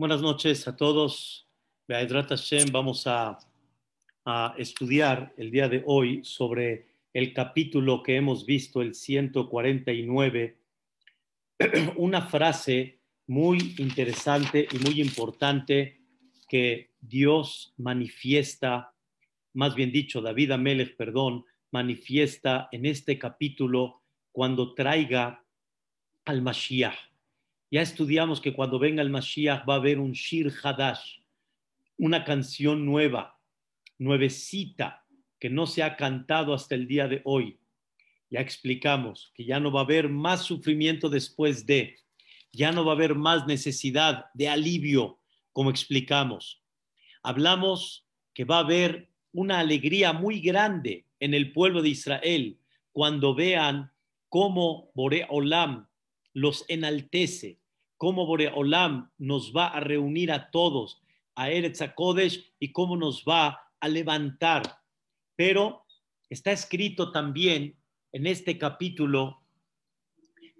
Buenas noches a todos. Vamos a, a estudiar el día de hoy sobre el capítulo que hemos visto, el 149, una frase muy interesante y muy importante que Dios manifiesta, más bien dicho, David Amelech, perdón, manifiesta en este capítulo cuando traiga al Mashiach. Ya estudiamos que cuando venga el Mashiach va a haber un Shir Hadash, una canción nueva, nuevecita, que no se ha cantado hasta el día de hoy. Ya explicamos que ya no va a haber más sufrimiento después de, ya no va a haber más necesidad de alivio, como explicamos. Hablamos que va a haber una alegría muy grande en el pueblo de Israel cuando vean cómo Bore Olam los enaltece, cómo Boreolam nos va a reunir a todos a Eretz Kodesh y cómo nos va a levantar. Pero está escrito también en este capítulo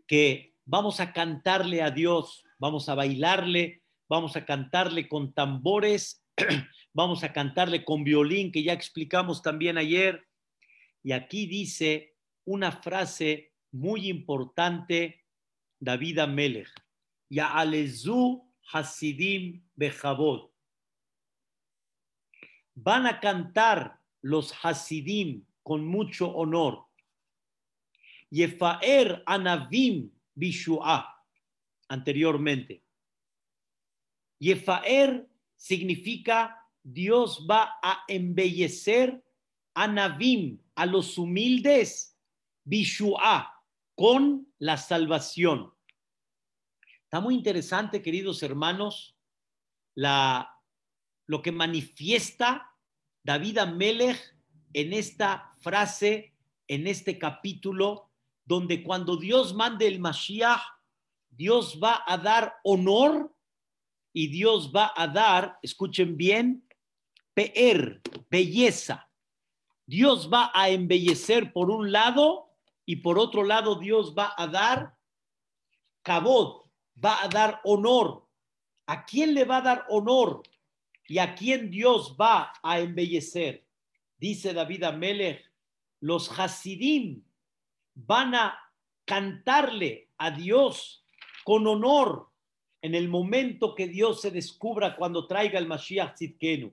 que vamos a cantarle a Dios, vamos a bailarle, vamos a cantarle con tambores, vamos a cantarle con violín, que ya explicamos también ayer. Y aquí dice una frase muy importante, David Amelech. Ya'alezu Hasidim Bechabod. Van a cantar los Hasidim con mucho honor. Yefaer Anavim Bishua, anteriormente. Yefaer significa Dios va a embellecer a Navim, a los humildes, Bishua, con la salvación. Está muy interesante, queridos hermanos, la, lo que manifiesta David Amelech en esta frase, en este capítulo, donde cuando Dios mande el Mashiach, Dios va a dar honor y Dios va a dar, escuchen bien, peer, belleza. Dios va a embellecer por un lado y por otro lado Dios va a dar cabot, va a dar honor. ¿A quién le va a dar honor? ¿Y a quién Dios va a embellecer? Dice David Amelech, los Hasidim van a cantarle a Dios con honor en el momento que Dios se descubra cuando traiga el Mashiach Tzidkenu.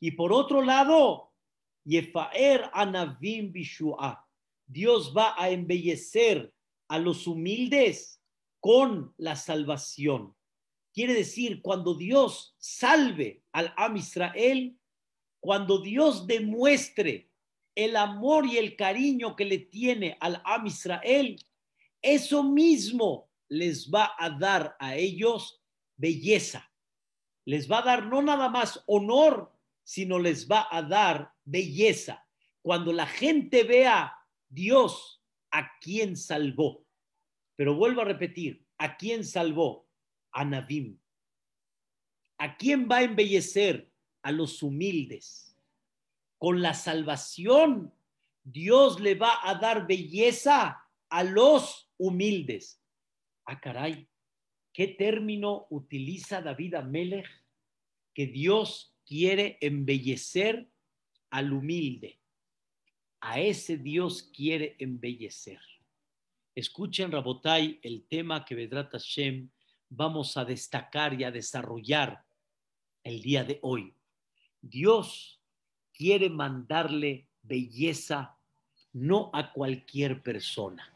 Y por otro lado, Yefaer Anavim Bishua. Dios va a embellecer a los humildes con la salvación. Quiere decir, cuando Dios salve al Am Israel, cuando Dios demuestre el amor y el cariño que le tiene al Am Israel, eso mismo les va a dar a ellos belleza. Les va a dar no nada más honor, sino les va a dar belleza. Cuando la gente vea Dios a quien salvó. Pero vuelvo a repetir, ¿a quién salvó? A Navim. ¿A quién va a embellecer? A los humildes. Con la salvación, Dios le va a dar belleza a los humildes. Ah, caray, ¿qué término utiliza David Amelech? Que Dios quiere embellecer al humilde. A ese Dios quiere embellecer. Escuchen, Rabotai, el tema que Vedrat Hashem vamos a destacar y a desarrollar el día de hoy. Dios quiere mandarle belleza no a cualquier persona,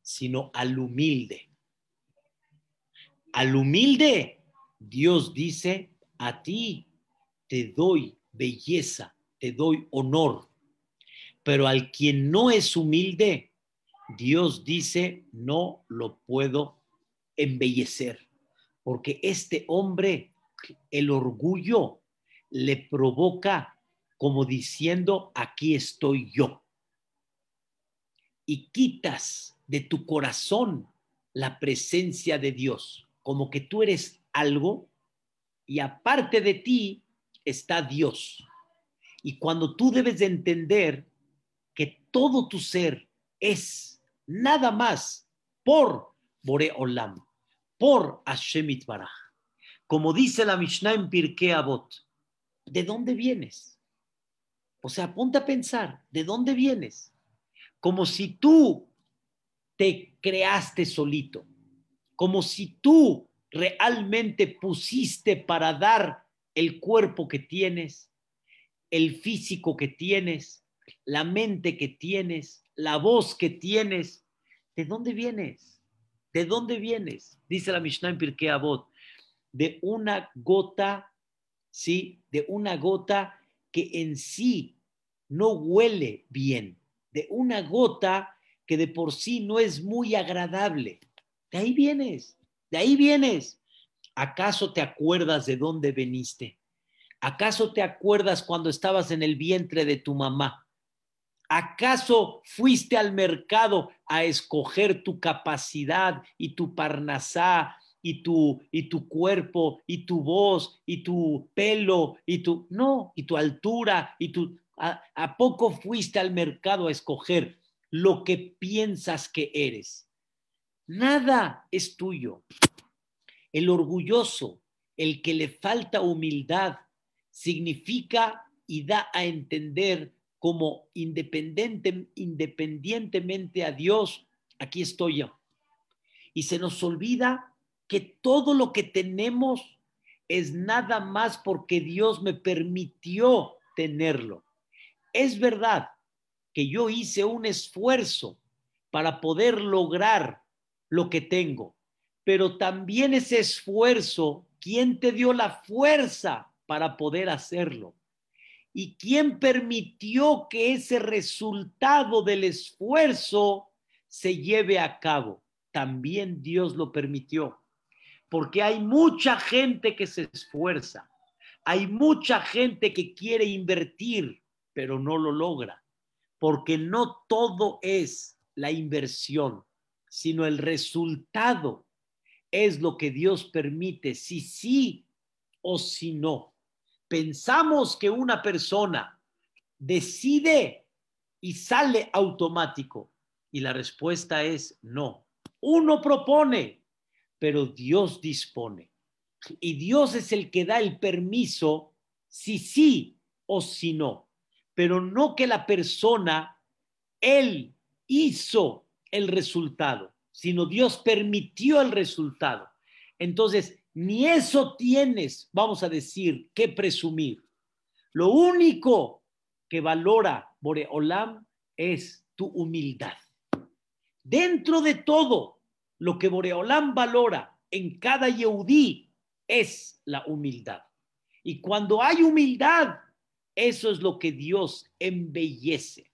sino al humilde. Al humilde, Dios dice, a ti te doy belleza, te doy honor, pero al quien no es humilde, Dios dice, no lo puedo embellecer, porque este hombre, el orgullo le provoca como diciendo, aquí estoy yo. Y quitas de tu corazón la presencia de Dios, como que tú eres algo y aparte de ti está Dios. Y cuando tú debes de entender que todo tu ser es nada más por Bore Olam, por Hashemit Baraj. como dice la Mishnah en Pirkei Avot, ¿de dónde vienes? O sea, ponte a pensar, ¿de dónde vienes? Como si tú te creaste solito, como si tú realmente pusiste para dar el cuerpo que tienes, el físico que tienes, la mente que tienes, la voz que tienes. ¿De dónde vienes? ¿De dónde vienes? Dice la Mishnah en Pirkei Avot, de una gota, ¿sí? De una gota que en sí no huele bien, de una gota que de por sí no es muy agradable. De ahí vienes, de ahí vienes. ¿Acaso te acuerdas de dónde veniste? ¿Acaso te acuerdas cuando estabas en el vientre de tu mamá? ¿Acaso fuiste al mercado a escoger tu capacidad y tu parnasá y tu, y tu cuerpo y tu voz y tu pelo y tu, no, y tu altura y tu, a, ¿a poco fuiste al mercado a escoger lo que piensas que eres? Nada es tuyo. El orgulloso, el que le falta humildad, significa y da a entender como independiente, independientemente a Dios, aquí estoy yo. Y se nos olvida que todo lo que tenemos es nada más porque Dios me permitió tenerlo. Es verdad que yo hice un esfuerzo para poder lograr lo que tengo, pero también ese esfuerzo, ¿quién te dio la fuerza para poder hacerlo? ¿Y quién permitió que ese resultado del esfuerzo se lleve a cabo? También Dios lo permitió. Porque hay mucha gente que se esfuerza, hay mucha gente que quiere invertir, pero no lo logra. Porque no todo es la inversión, sino el resultado es lo que Dios permite, si sí o si no pensamos que una persona decide y sale automático. Y la respuesta es no. Uno propone, pero Dios dispone. Y Dios es el que da el permiso si sí o si no. Pero no que la persona, él hizo el resultado, sino Dios permitió el resultado. Entonces, ni eso tienes, vamos a decir, que presumir. Lo único que valora Boreolam es tu humildad. Dentro de todo, lo que Boreolam valora en cada Yehudí es la humildad. Y cuando hay humildad, eso es lo que Dios embellece.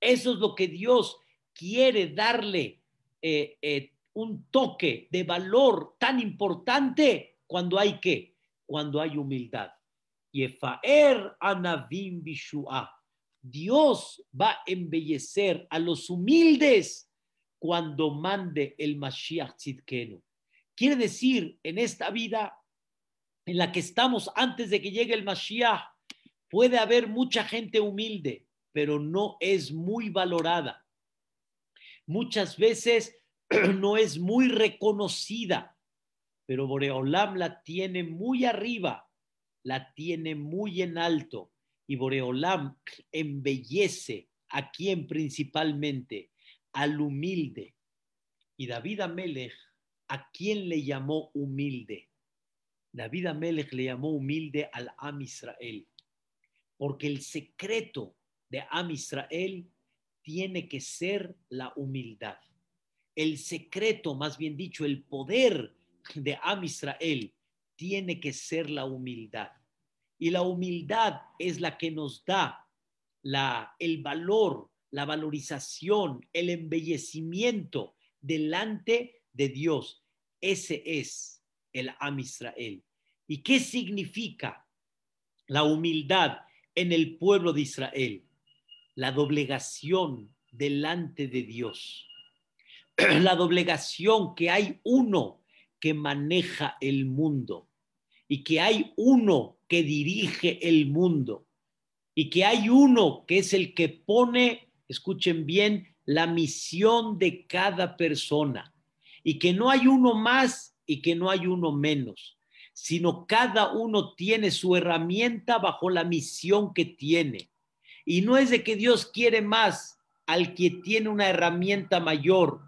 Eso es lo que Dios quiere darle eh, eh, un toque de valor tan importante cuando hay que, cuando hay humildad. Yefaer anavim bishua. Dios va a embellecer a los humildes cuando mande el Mashiach Tzidkenu. Quiere decir, en esta vida en la que estamos antes de que llegue el Mashiach, puede haber mucha gente humilde, pero no es muy valorada. Muchas veces no es muy reconocida, pero Boreolam la tiene muy arriba, la tiene muy en alto y Boreolam embellece a quien principalmente, al humilde. Y David Amelech, ¿a quién le llamó humilde? David Amelech le llamó humilde al Am Israel, porque el secreto de Am Israel tiene que ser la humildad el secreto, más bien dicho, el poder de Am Israel tiene que ser la humildad. Y la humildad es la que nos da la, el valor, la valorización, el embellecimiento delante de Dios. Ese es el Am Israel. ¿Y qué significa la humildad en el pueblo de Israel? La doblegación delante de Dios la doblegación que hay uno que maneja el mundo y que hay uno que dirige el mundo y que hay uno que es el que pone, escuchen bien, la misión de cada persona y que no hay uno más y que no hay uno menos, sino cada uno tiene su herramienta bajo la misión que tiene. Y no es de que Dios quiere más al que tiene una herramienta mayor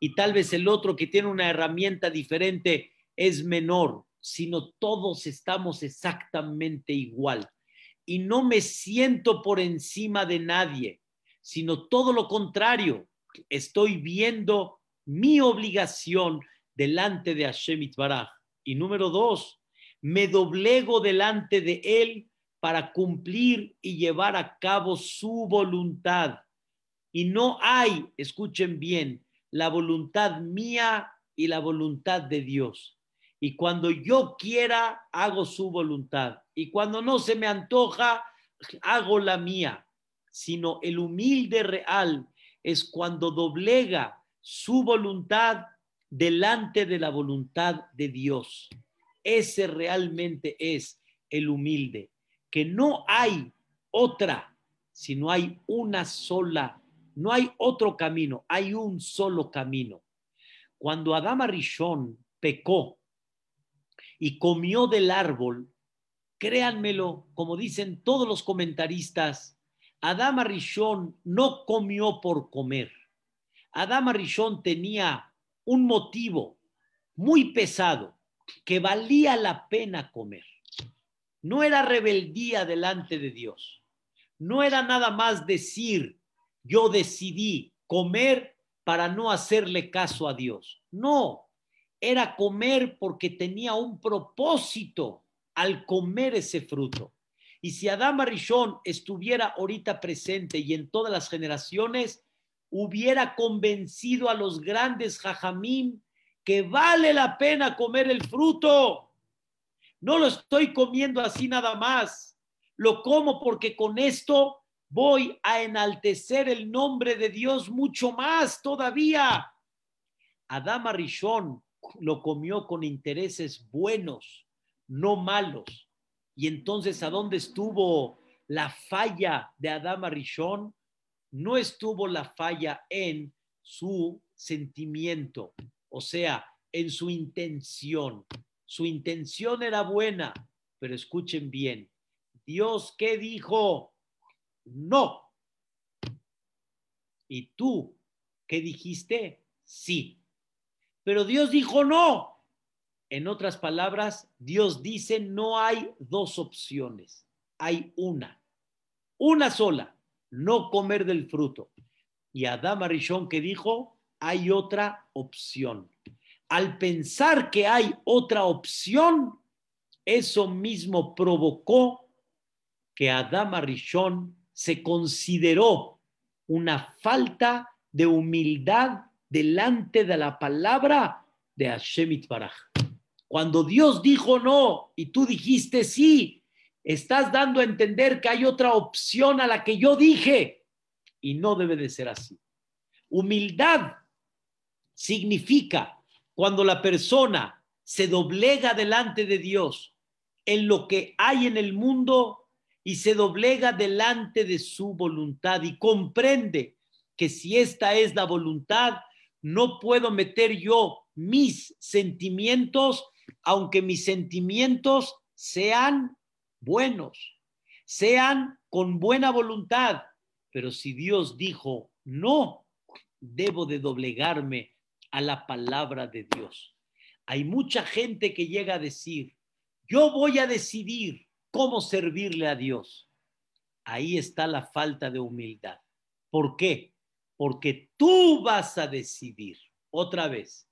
y tal vez el otro que tiene una herramienta diferente es menor, sino todos estamos exactamente igual. Y no me siento por encima de nadie, sino todo lo contrario. Estoy viendo mi obligación delante de Hashem Itbaraj. Y número dos, me doblego delante de Él para cumplir y llevar a cabo su voluntad. Y no hay, escuchen bien, la voluntad mía y la voluntad de Dios. Y cuando yo quiera, hago su voluntad. Y cuando no se me antoja, hago la mía. Sino el humilde real es cuando doblega su voluntad delante de la voluntad de Dios. Ese realmente es el humilde, que no hay otra, sino hay una sola, no hay otro camino, hay un solo camino. Cuando Adama Rishon pecó y comió del árbol, créanmelo, como dicen todos los comentaristas, Adama Rishon no comió por comer. Adama Rishon tenía un motivo muy pesado que valía la pena comer. No era rebeldía delante de Dios. No era nada más decir, yo decidí comer para no hacerle caso a Dios. No, era comer porque tenía un propósito al comer ese fruto. Y si Adama Rishon estuviera ahorita presente y en todas las generaciones, hubiera convencido a los grandes jajamín que vale la pena comer el fruto. No lo estoy comiendo así nada más. Lo como porque con esto voy a enaltecer el nombre de Dios mucho más todavía. Adama Rishon lo comió con intereses buenos, no malos. Y entonces, ¿a dónde estuvo la falla de Adama Rishon? no estuvo la falla en su sentimiento, o sea, en su intención. Su intención era buena, pero escuchen bien, Dios qué dijo? No. ¿Y tú qué dijiste? Sí. Pero Dios dijo no. En otras palabras, Dios dice no hay dos opciones, hay una, una sola no comer del fruto. Y Adam Arishon que dijo, hay otra opción. Al pensar que hay otra opción, eso mismo provocó que Adam Arishon se consideró una falta de humildad delante de la palabra de Hashem Itbaraj. Cuando Dios dijo no y tú dijiste sí, estás dando a entender que hay otra opción a la que yo dije y no debe de ser así. Humildad significa cuando la persona se doblega delante de Dios en lo que hay en el mundo y se doblega delante de su voluntad y comprende que si esta es la voluntad, no puedo meter yo mis sentimientos, aunque mis sentimientos sean buenos, sean con buena voluntad, pero si Dios dijo no, debo de doblegarme a la palabra de Dios. Hay mucha gente que llega a decir, yo voy a decidir cómo servirle a Dios. Ahí está la falta de humildad. ¿Por qué? Porque tú vas a decidir. Otra vez,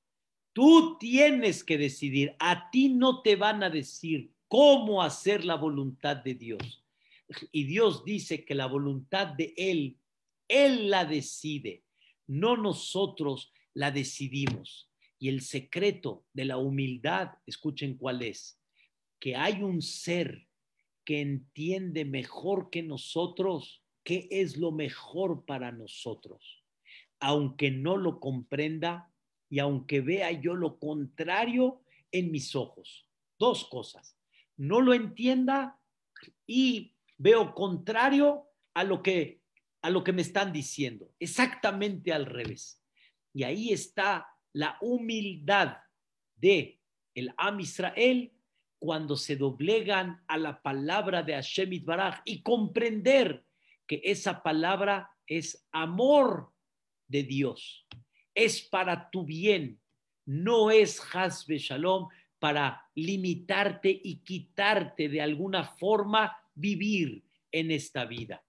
tú tienes que decidir. A ti no te van a decir cómo hacer la voluntad de Dios. Y Dios dice que la voluntad de Él, Él la decide, no nosotros la decidimos. Y el secreto de la humildad, escuchen cuál es, que hay un ser que entiende mejor que nosotros qué es lo mejor para nosotros, aunque no lo comprenda y aunque vea yo lo contrario en mis ojos. Dos cosas no lo entienda y veo contrario a lo que a lo que me están diciendo, exactamente al revés. Y ahí está la humildad de el Am Israel cuando se doblegan a la palabra de Hashem Baraj y comprender que esa palabra es amor de Dios, es para tu bien, no es Hasbe Shalom para limitarte y quitarte de alguna forma vivir en esta vida.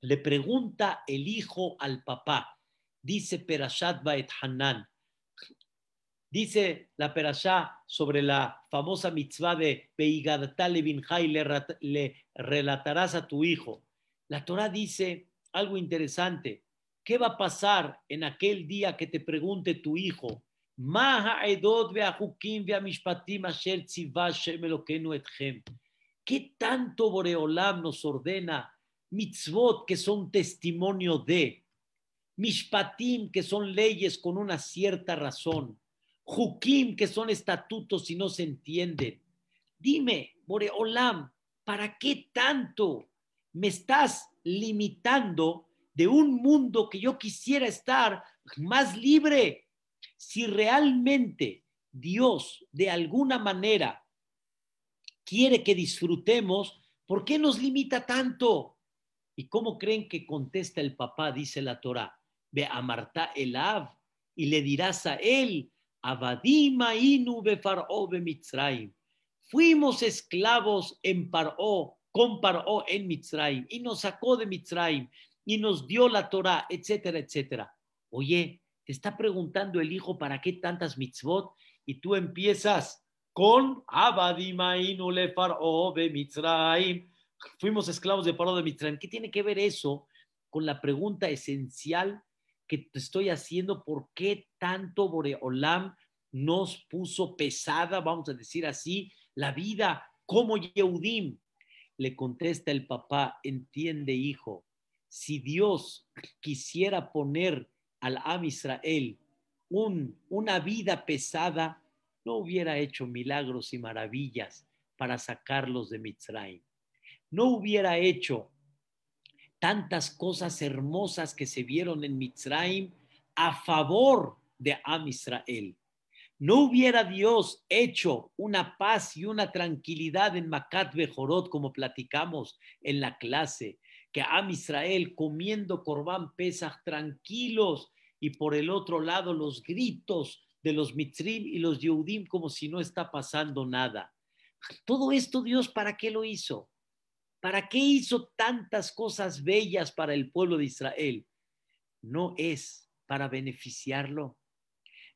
Le pregunta el hijo al papá, dice Perashat Baet Hanan, dice la Perashá sobre la famosa mitzvah de Beigadatale Binjai, le, le relatarás a tu hijo. La Torah dice algo interesante. ¿Qué va a pasar en aquel día que te pregunte tu hijo? ¿Qué tanto Boreolam nos ordena mitzvot que son testimonio de, mishpatim que son leyes con una cierta razón, jukim que son estatutos y no se entienden? Dime, Boreolam, ¿para qué tanto me estás limitando de un mundo que yo quisiera estar más libre? si realmente Dios de alguna manera quiere que disfrutemos, ¿por qué nos limita tanto? ¿Y cómo creen que contesta el papá? Dice la Torah. Ve a Marta Elav y le dirás a él, Fuimos esclavos en Paró, con Paró en Mitzrayim, y nos sacó de Mitzrayim, y nos dio la Torah, etcétera, etcétera. Oye, te está preguntando el hijo para qué tantas mitzvot y tú empiezas con Abadimainu le Mitzrayim. Fuimos esclavos de Paro de Mitzrayim. ¿Qué tiene que ver eso con la pregunta esencial que te estoy haciendo? ¿Por qué tanto Boreolam nos puso pesada, vamos a decir así, la vida como Yehudim? Le contesta el papá, entiende hijo, si Dios quisiera poner al Am Israel un, una vida pesada, no hubiera hecho milagros y maravillas para sacarlos de Mitzrayim. No hubiera hecho tantas cosas hermosas que se vieron en Mitzrayim a favor de Am Israel. No hubiera Dios hecho una paz y una tranquilidad en Macat Bejorot, como platicamos en la clase, que Am Israel comiendo Corbán Pesach tranquilos y por el otro lado los gritos de los Mitrim y los Yehudim como si no está pasando nada. Todo esto Dios, ¿para qué lo hizo? ¿Para qué hizo tantas cosas bellas para el pueblo de Israel? No es para beneficiarlo,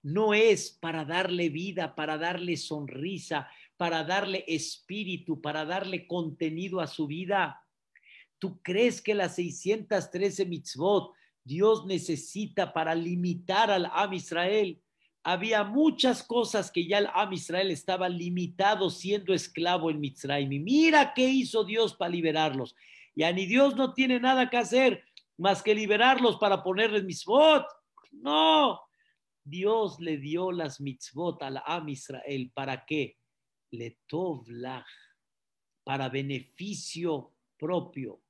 no es para darle vida, para darle sonrisa, para darle espíritu, para darle contenido a su vida. ¿Tú crees que las 613 mitzvot Dios necesita para limitar al Am Israel? Había muchas cosas que ya el Am Israel estaba limitado siendo esclavo en Mitzrayim. Y mira qué hizo Dios para liberarlos. Ya ni Dios no tiene nada que hacer más que liberarlos para ponerles mitzvot. No, Dios le dio las mitzvot al Am Israel. ¿Para qué? Le tovlach, para beneficio propio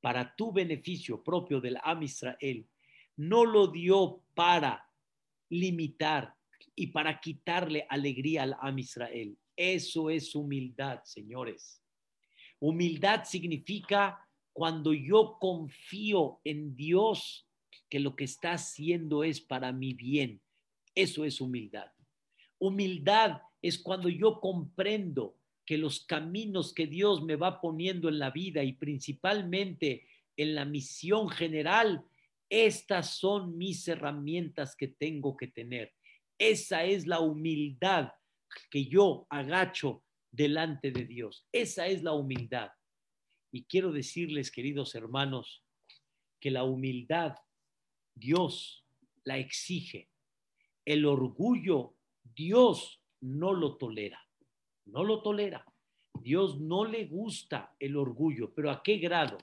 para tu beneficio propio del Am Israel, no lo dio para limitar y para quitarle alegría al Am Israel. Eso es humildad, señores. Humildad significa cuando yo confío en Dios que lo que está haciendo es para mi bien. Eso es humildad. Humildad es cuando yo comprendo que los caminos que Dios me va poniendo en la vida y principalmente en la misión general, estas son mis herramientas que tengo que tener. Esa es la humildad que yo agacho delante de Dios. Esa es la humildad. Y quiero decirles, queridos hermanos, que la humildad Dios la exige. El orgullo Dios no lo tolera no lo tolera. Dios no le gusta el orgullo, pero ¿a qué grado?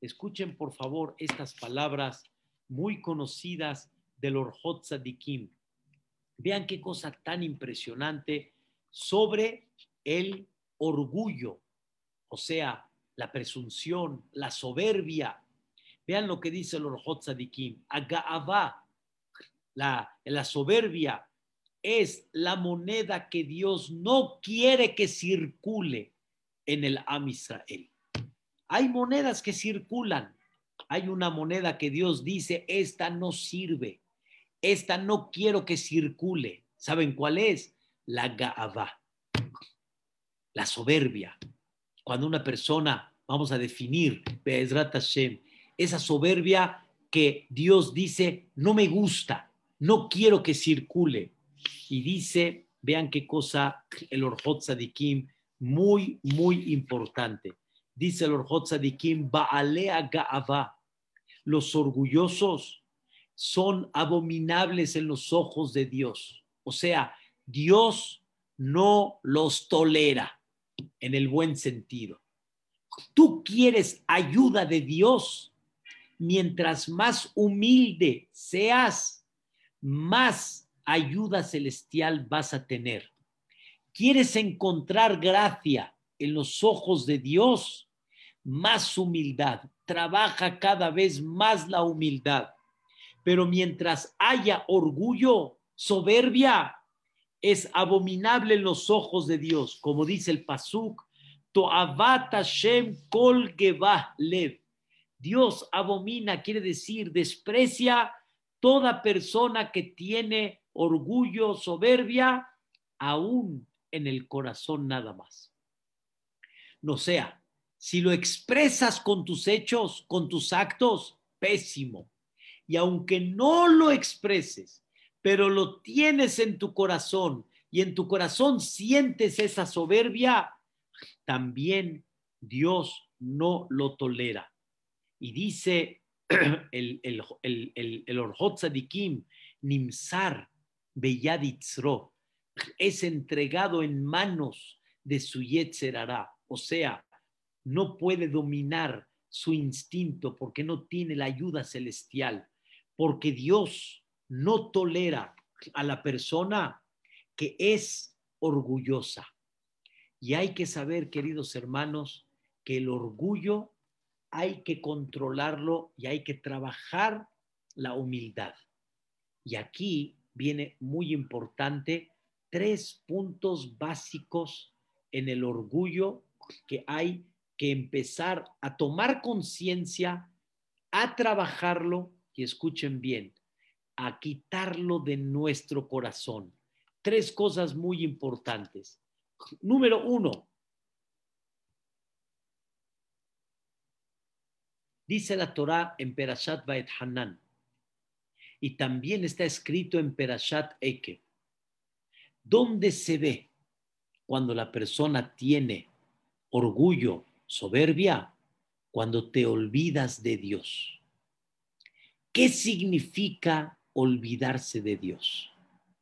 Escuchen por favor estas palabras muy conocidas del Orhot Sadikim. Vean qué cosa tan impresionante sobre el orgullo, o sea, la presunción, la soberbia. Vean lo que dice el Orhot Sadikim. La, la soberbia, es la moneda que Dios no quiere que circule en el Am Israel. Hay monedas que circulan. Hay una moneda que Dios dice, esta no sirve, esta no quiero que circule. ¿Saben cuál es? La Gaava, la soberbia. Cuando una persona, vamos a definir, esa soberbia que Dios dice, no me gusta, no quiero que circule. Y dice, vean qué cosa el Orjot Sadikim, muy, muy importante. Dice el Orjot Sadikim, Baalea Gaava. Los orgullosos son abominables en los ojos de Dios. O sea, Dios no los tolera en el buen sentido. Tú quieres ayuda de Dios. Mientras más humilde seas, más ayuda celestial vas a tener. ¿Quieres encontrar gracia en los ojos de Dios? Más humildad. Trabaja cada vez más la humildad. Pero mientras haya orgullo, soberbia, es abominable en los ojos de Dios, como dice el Pasuk, kol lev. Dios abomina, quiere decir, desprecia toda persona que tiene orgullo, soberbia, aún en el corazón nada más. No sea, si lo expresas con tus hechos, con tus actos, pésimo. Y aunque no lo expreses, pero lo tienes en tu corazón y en tu corazón sientes esa soberbia, también Dios no lo tolera. Y dice el, el, el, el, el Nimsar Beyaditzro, es entregado en manos de su Yetzerará, o sea, no puede dominar su instinto porque no tiene la ayuda celestial, porque Dios no tolera a la persona que es orgullosa. Y hay que saber, queridos hermanos, que el orgullo hay que controlarlo y hay que trabajar la humildad. Y aquí viene muy importante tres puntos básicos en el orgullo que hay que empezar a tomar conciencia, a trabajarlo y escuchen bien, a quitarlo de nuestro corazón. Tres cosas muy importantes. Número uno, dice la Torah en Perashat Baet Hanan, y también está escrito en Perashat Eke, ¿dónde se ve cuando la persona tiene orgullo, soberbia? Cuando te olvidas de Dios. ¿Qué significa olvidarse de Dios.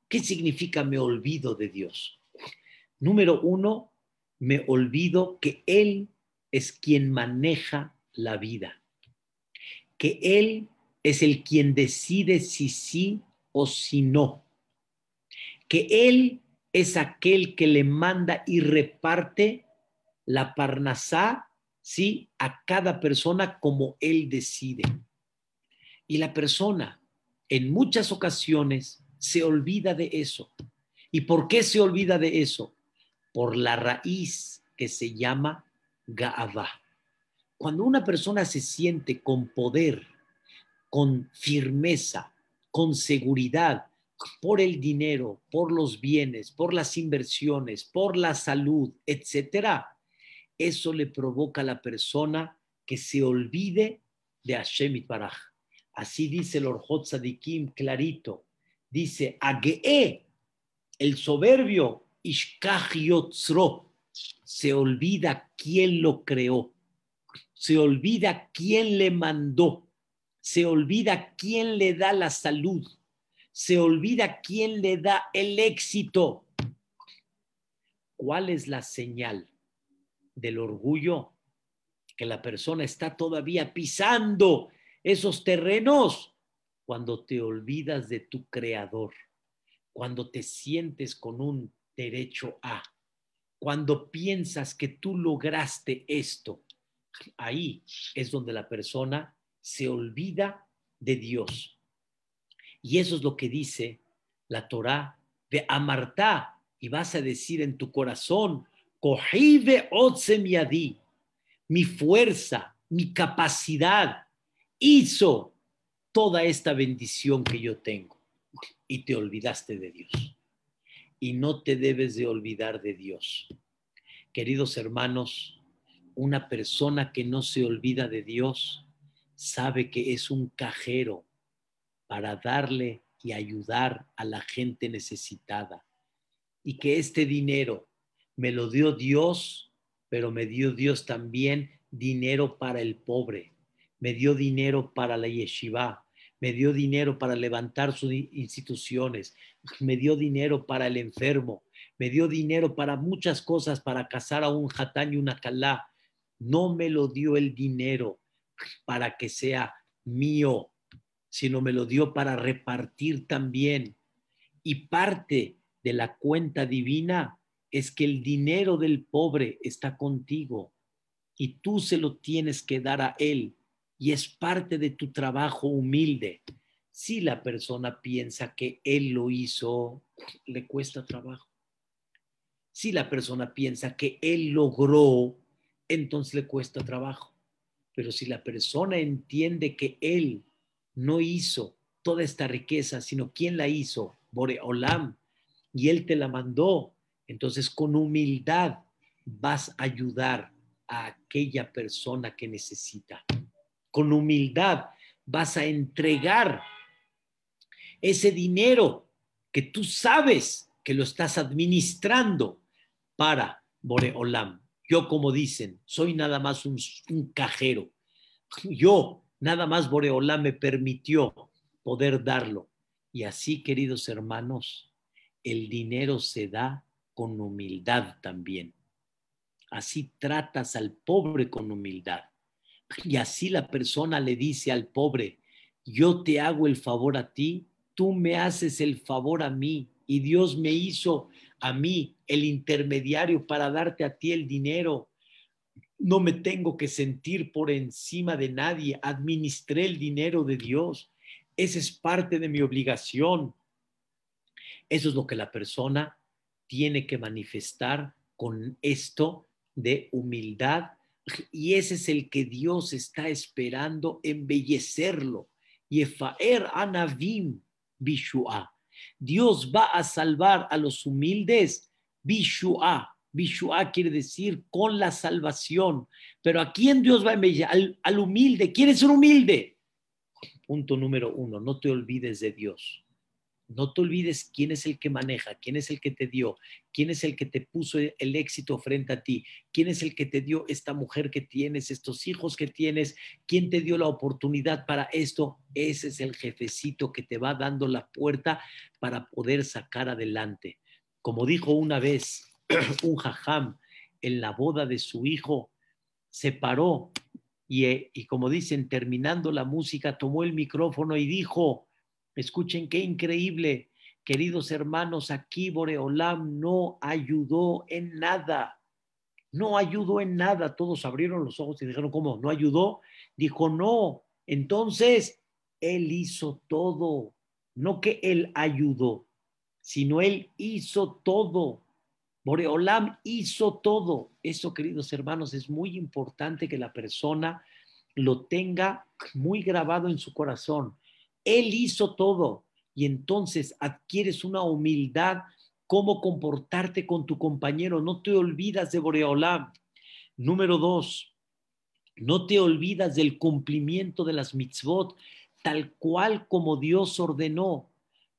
¿Qué significa me olvido de Dios? Número uno, me olvido que Él es quien maneja la vida, que Él es el quien decide si sí o si no, que Él es aquel que le manda y reparte la parnasá, sí, a cada persona como Él decide. Y la persona en muchas ocasiones se olvida de eso. ¿Y por qué se olvida de eso? Por la raíz que se llama Gaava. Cuando una persona se siente con poder, con firmeza, con seguridad, por el dinero, por los bienes, por las inversiones, por la salud, etcétera, eso le provoca a la persona que se olvide de Hashem Baraj. Así dice el Orjot Sadikim clarito. Dice, Agee, el soberbio, Ishkach se olvida quién lo creó, se olvida quién le mandó, se olvida quién le da la salud, se olvida quién le da el éxito. ¿Cuál es la señal del orgullo? Que la persona está todavía pisando esos terrenos cuando te olvidas de tu creador, cuando te sientes con un derecho a, cuando piensas que tú lograste esto. Ahí es donde la persona se olvida de Dios. Y eso es lo que dice la Torá de amartá, y vas a decir en tu corazón, Mi fuerza, mi capacidad hizo toda esta bendición que yo tengo. Y te olvidaste de Dios. Y no te debes de olvidar de Dios. Queridos hermanos, una persona que no se olvida de Dios sabe que es un cajero para darle y ayudar a la gente necesitada. Y que este dinero me lo dio Dios, pero me dio Dios también dinero para el pobre, me dio dinero para la yeshiva, me dio dinero para levantar sus instituciones, me dio dinero para el enfermo, me dio dinero para muchas cosas, para casar a un hatán y una calá. No me lo dio el dinero para que sea mío, sino me lo dio para repartir también. Y parte de la cuenta divina es que el dinero del pobre está contigo y tú se lo tienes que dar a él y es parte de tu trabajo humilde. Si la persona piensa que él lo hizo, le cuesta trabajo. Si la persona piensa que él logró, entonces le cuesta trabajo. Pero si la persona entiende que él no hizo toda esta riqueza, sino quien la hizo, Boreolam, y él te la mandó, entonces con humildad vas a ayudar a aquella persona que necesita. Con humildad vas a entregar ese dinero que tú sabes que lo estás administrando para Boreolam. Yo, como dicen, soy nada más un, cajero. Yo, nada más Boreolam me permitió poder darlo. Y así, queridos hermanos, el dinero se da con humildad también. Así tratas al pobre con humildad. Y así la persona le dice al pobre, yo te hago el favor a ti, tú me haces el favor a mí. Y Dios me hizo a mí el intermediario para darte a ti el dinero. No me tengo que sentir por encima de nadie. Administré el dinero de Dios. Esa es parte de mi obligación. Eso es lo que la persona tiene que manifestar con esto de humildad y ese es el que Dios está esperando embellecerlo. Yefaer anavim bishua. Dios va a salvar a los humildes bishua. Bishua quiere decir con la salvación. Pero ¿a quién Dios va a embellecer? Al, al humilde. ¿Quién es un humilde? Punto número uno, no te olvides de Dios. No te olvides quién es el que maneja, quién es el que te dio, quién es el que te puso el éxito frente a ti, quién es el que te dio esta mujer que tienes, estos hijos que tienes, quién te dio la oportunidad para esto. Ese es el jefecito que te va dando la puerta para poder sacar adelante. Como dijo una vez un jajam en la boda de su hijo, se paró y, eh, y como dicen, terminando la música, tomó el micrófono y dijo, Escuchen qué increíble, queridos hermanos, aquí Boreolam no ayudó en nada. No ayudó en nada. Todos abrieron los ojos y dijeron, ¿cómo? ¿No ayudó? Dijo, no. Entonces, Él hizo todo. No que Él ayudó, sino Él hizo todo. Boreolam hizo todo. Eso, queridos hermanos, es muy importante que la persona lo tenga muy grabado en su corazón. Él hizo todo y entonces adquieres una humildad, cómo comportarte con tu compañero. No te olvidas de Boreolam. Número dos, no te olvidas del cumplimiento de las mitzvot tal cual como Dios ordenó.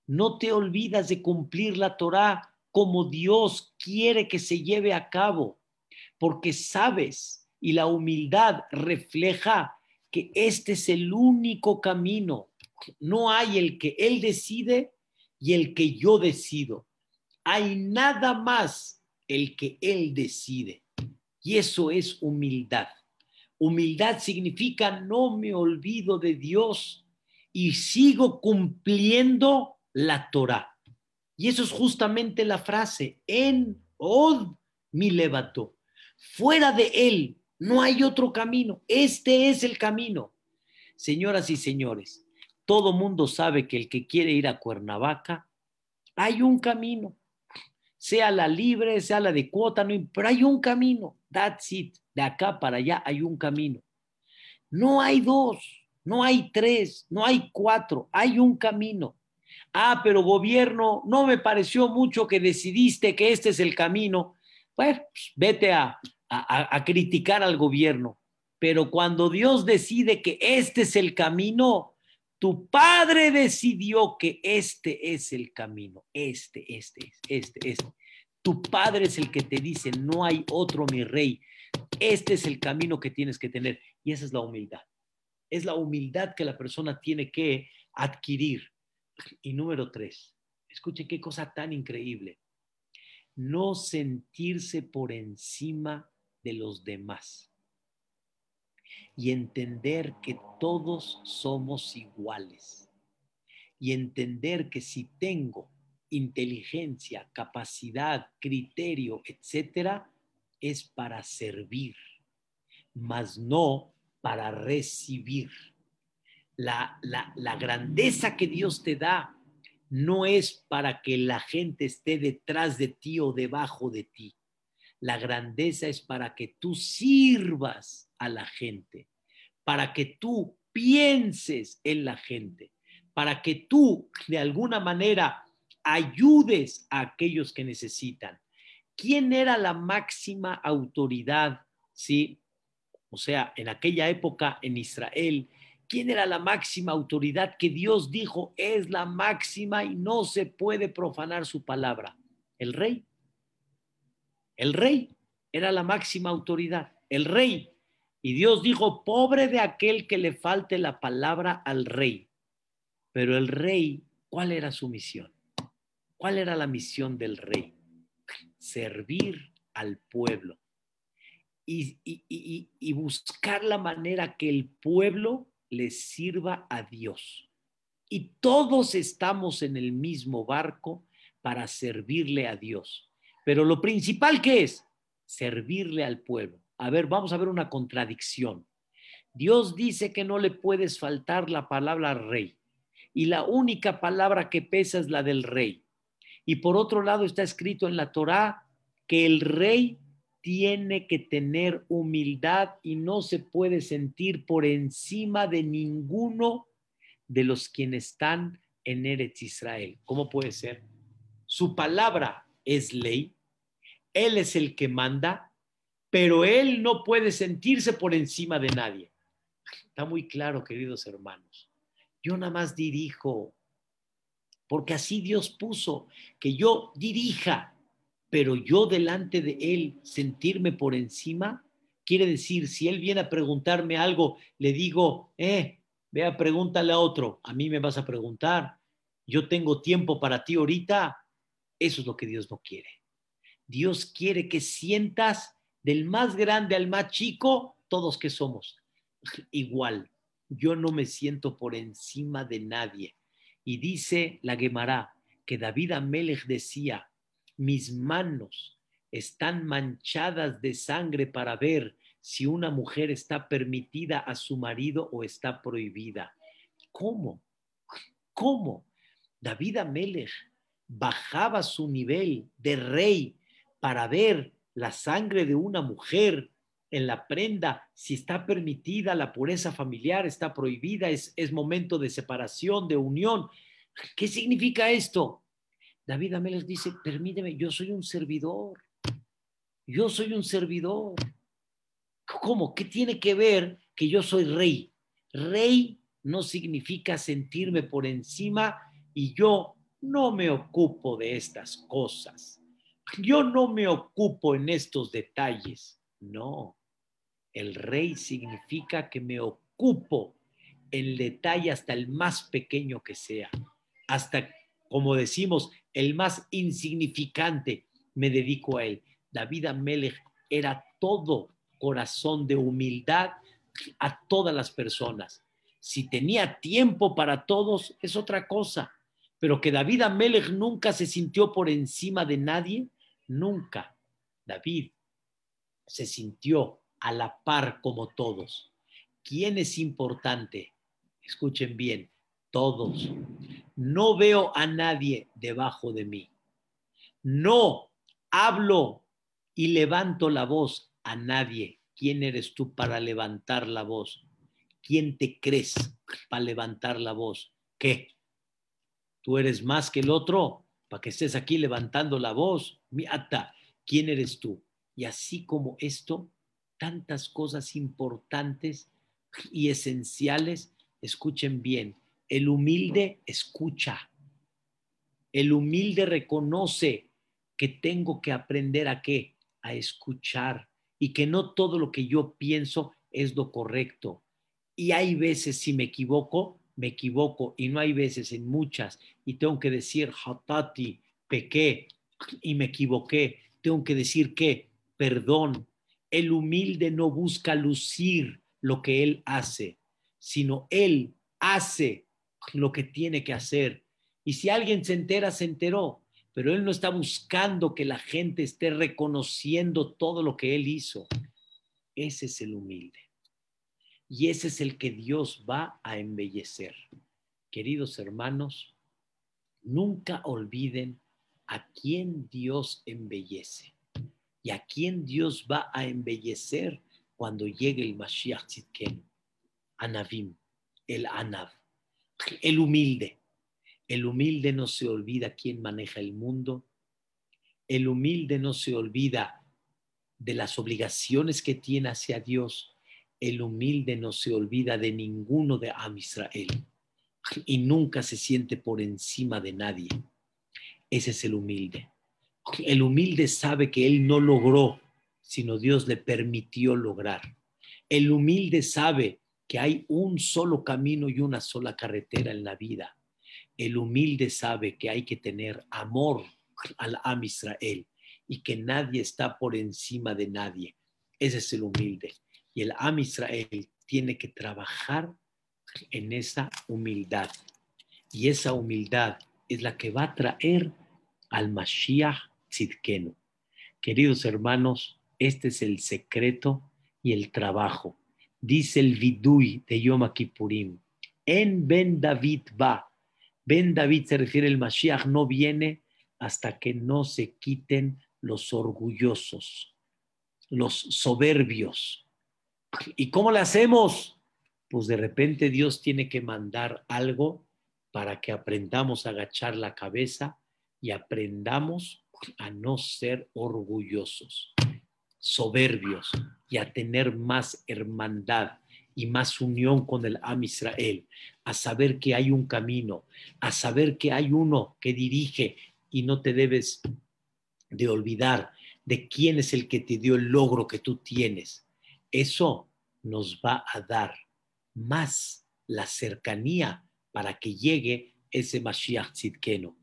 No te olvidas de cumplir la Torah como Dios quiere que se lleve a cabo, porque sabes y la humildad refleja que este es el único camino no hay el que Él decide y el que yo decido. Hay nada más el que Él decide. Y eso es humildad. Humildad significa no me olvido de Dios y sigo cumpliendo la Torah. Y eso es justamente la frase, en od mi levato. Fuera de él no hay otro camino. Este es el camino. Señoras y señores, todo mundo sabe que el que quiere ir a Cuernavaca Hay un camino, sea la libre, sea la de cuota, no, pero hay un camino. That's it. De acá para allá hay un camino. No hay dos, no hay tres, no hay cuatro, hay un camino. Ah, pero gobierno, no me pareció mucho que decidiste que este es el camino. Pues vete a, a, criticar al gobierno. Pero cuando Dios decide que este es el camino, tu padre decidió que este es el camino, este, este, este, este. Tu padre es el que te dice, no hay otro, mi rey. Este es el camino que tienes que tener. Y esa es la humildad. Es la humildad que la persona tiene que adquirir. Y número tres, escuche qué cosa tan increíble. No sentirse por encima de los demás y entender que todos somos iguales y entender que si tengo inteligencia, capacidad, criterio, etcétera, es para servir, mas no para recibir. La, la, la grandeza que Dios te da no es para que la gente esté detrás de ti o debajo de ti. La grandeza es para que tú sirvas a la gente, para que tú pienses en la gente, para que tú de alguna manera ayudes a aquellos que necesitan. ¿Quién era la máxima autoridad? Sí, o sea, en aquella época en Israel, ¿quién era la máxima autoridad que Dios dijo es la máxima y no se puede profanar su palabra? El rey. El rey era la máxima autoridad, el rey. Y Dios dijo, pobre de aquel que le falte la palabra al rey. Pero el rey, ¿cuál era su misión? ¿Cuál era la misión del rey? Servir al pueblo y, buscar la manera que el pueblo le sirva a Dios. Y todos estamos en el mismo barco para servirle a Dios. Pero lo principal que es servirle al pueblo. A ver, vamos a ver una contradicción. Dios dice que no le puedes faltar la palabra rey y la única palabra que pesa es la del rey. Y por otro lado está escrito en la Torá que el rey tiene que tener humildad y no se puede sentir por encima de ninguno de los quienes están en Eretz Israel. ¿Cómo puede ser? Su palabra es ley, él es el que manda, pero él no puede sentirse por encima de nadie. Está muy claro, queridos hermanos. Yo nada más dirijo, porque así Dios puso, que yo dirija, pero yo delante de Él sentirme por encima, quiere decir, si Él viene a preguntarme algo, le digo, eh, vea, pregúntale a otro, a mí me vas a preguntar, yo tengo tiempo para ti ahorita, eso es lo que Dios no quiere. Dios quiere que sientas del más grande al más chico, todos que somos igual. Yo no me siento por encima de nadie. Y dice la Gemara que David Amelech decía, mis manos están manchadas de sangre para ver si una mujer está permitida a su marido o está prohibida. ¿Cómo? ¿Cómo? David Amelech bajaba su nivel de rey para ver la sangre de una mujer en la prenda, si está permitida la pureza familiar, está prohibida, es, es momento de separación, de unión. ¿Qué significa esto? David Ameles dice, permíteme, yo soy un servidor. Yo soy un servidor. ¿Cómo? ¿Qué tiene que ver que yo soy rey? Rey no significa sentirme por encima y yo no me ocupo de estas cosas yo no me ocupo en estos detalles. No, el rey significa que me ocupo el detalle hasta el más pequeño que sea, hasta, como decimos, el más insignificante, me dedico a él. David Amelech era todo corazón de humildad a todas las personas. Si tenía tiempo para todos, es otra cosa. Pero que David Amelech nunca se sintió por encima de nadie, Nunca David se sintió a la par como todos. ¿Quién es importante? Escuchen bien, todos. no veo a nadie debajo de mí. No hablo y levanto la voz a nadie. ¿Quién eres tú para levantar la voz? ¿Quién te crees para levantar la voz? ¿Qué? ¿Tú eres más que el otro para que estés aquí levantando la voz? Mi ata, ¿quién eres tú? Y así como esto, tantas cosas importantes y esenciales, escuchen bien, el humilde escucha, el humilde reconoce que tengo que aprender a qué, a escuchar y que no todo lo que yo pienso es lo correcto. Y hay veces si me equivoco, me equivoco y no hay veces en muchas y tengo que decir, hatati, pequé y me equivoqué. Tengo que decir que, perdón, el humilde no busca lucir lo que él hace, sino él hace lo que tiene que hacer. Y si alguien se entera, se enteró, pero él no está buscando que la gente esté reconociendo todo lo que él hizo. Ese es el humilde. Y ese es el que Dios va a embellecer. Queridos hermanos, nunca olviden a quién Dios embellece y a quién Dios va a embellecer cuando llegue el Mashiach Tzidken, Anavim, el Anav, el humilde. El humilde no se olvida quién maneja el mundo. El humilde no se olvida de las obligaciones que tiene hacia Dios el humilde no se olvida de ninguno de Am Israel y nunca se siente por encima de nadie. Ese es el humilde. El humilde sabe que él no logró, sino Dios le permitió lograr. El humilde sabe que hay un solo camino y una sola carretera en la vida. El humilde sabe que hay que tener amor al Am Israel y que nadie está por encima de nadie. Ese es el humilde. Y el Am Israel tiene que trabajar en esa humildad. Y esa humildad es la que va a traer al Mashiach Tzidkenu. Queridos hermanos, este es el secreto y el trabajo. Dice el Vidui de Yom Kippurim. En Ben David va. Ben David se refiere, el Mashiach no viene hasta que no se quiten los orgullosos, los soberbios, ¿Y cómo le hacemos? Pues de repente Dios tiene que mandar algo para que aprendamos a agachar la cabeza y aprendamos a no ser orgullosos, soberbios y a tener más hermandad y más unión con el Am Israel, a saber que hay un camino, a saber que hay uno que dirige y no te debes de olvidar de quién es el que te dio el logro que tú tienes eso nos va a dar más la cercanía para que llegue ese Mashiach Tzidkenu.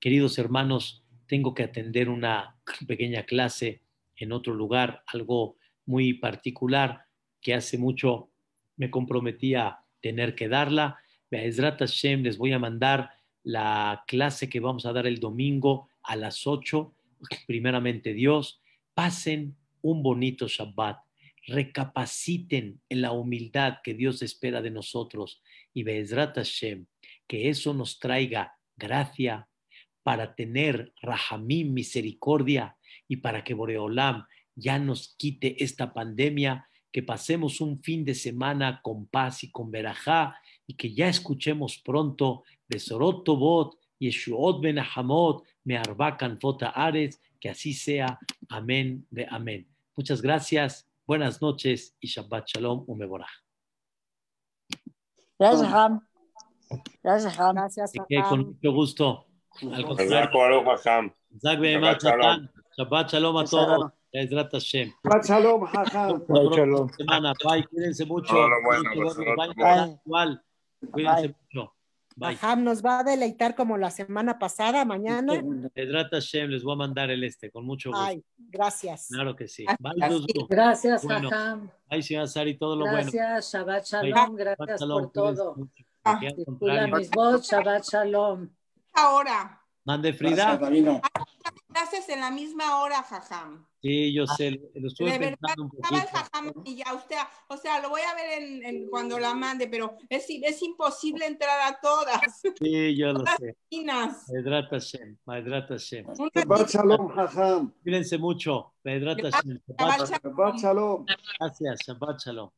Queridos hermanos, tengo que atender una pequeña clase en otro lugar, algo muy particular que hace mucho me comprometí a tener que darla. Be'ezrat Hashem, les voy a mandar la clase que vamos a dar el domingo a las 8. Primeramente Dios, pasen un bonito Shabbat recapaciten en la humildad que Dios espera de nosotros y Be'ezrat Hashem, que eso nos traiga gracia para tener Rahamim, misericordia y para que Boreolam ya nos quite esta pandemia, que pasemos un fin de semana con paz y con verajá y que ya escuchemos pronto Besorot Tobot, Yeshuot Ben Ahamot, Mearbakan Fota Ares, que así sea. Amén de amén. Muchas gracias. Buenas noches y Shabbat Shalom Umeborah. Gracias, Ham. Gracias, Ham. Gracias, Con mucho gusto. Al contrario. Shabbat Shalom a todos. Ezrat Hashem. Shabbat Shalom, Ham. Shalom. Semana. Bye. Cuídense mucho. Cuídense mucho. Ham nos va a deleitar como la semana pasada, mañana. Edrata Hashem, les voy a mandar el este, con mucho gusto. Ay, gracias. Claro que sí. Gracias, bueno. Aham. Ay, señora Sari, todo lo gracias, bueno. Gracias, Shabbat Shalom, gracias shalom, por todo. Ah, Shabbat Shalom. Ahora. Mande Frida. clases en la misma hora, Jajam. Sí, yo sé, lo estuve De verdad, pensando un estaba el poquito. Jajam y ya usted, o sea, lo voy a ver en, en cuando la mande, pero es, es imposible entrar a todas. Sí, yo lo sé. Hashem, Bedrat Hashem. Un Shabbat. Shalom, Jajam. Cuídense mucho. Shabbat- Shalom. Shabbat Shalom. Gracias. Shabbat Shalom.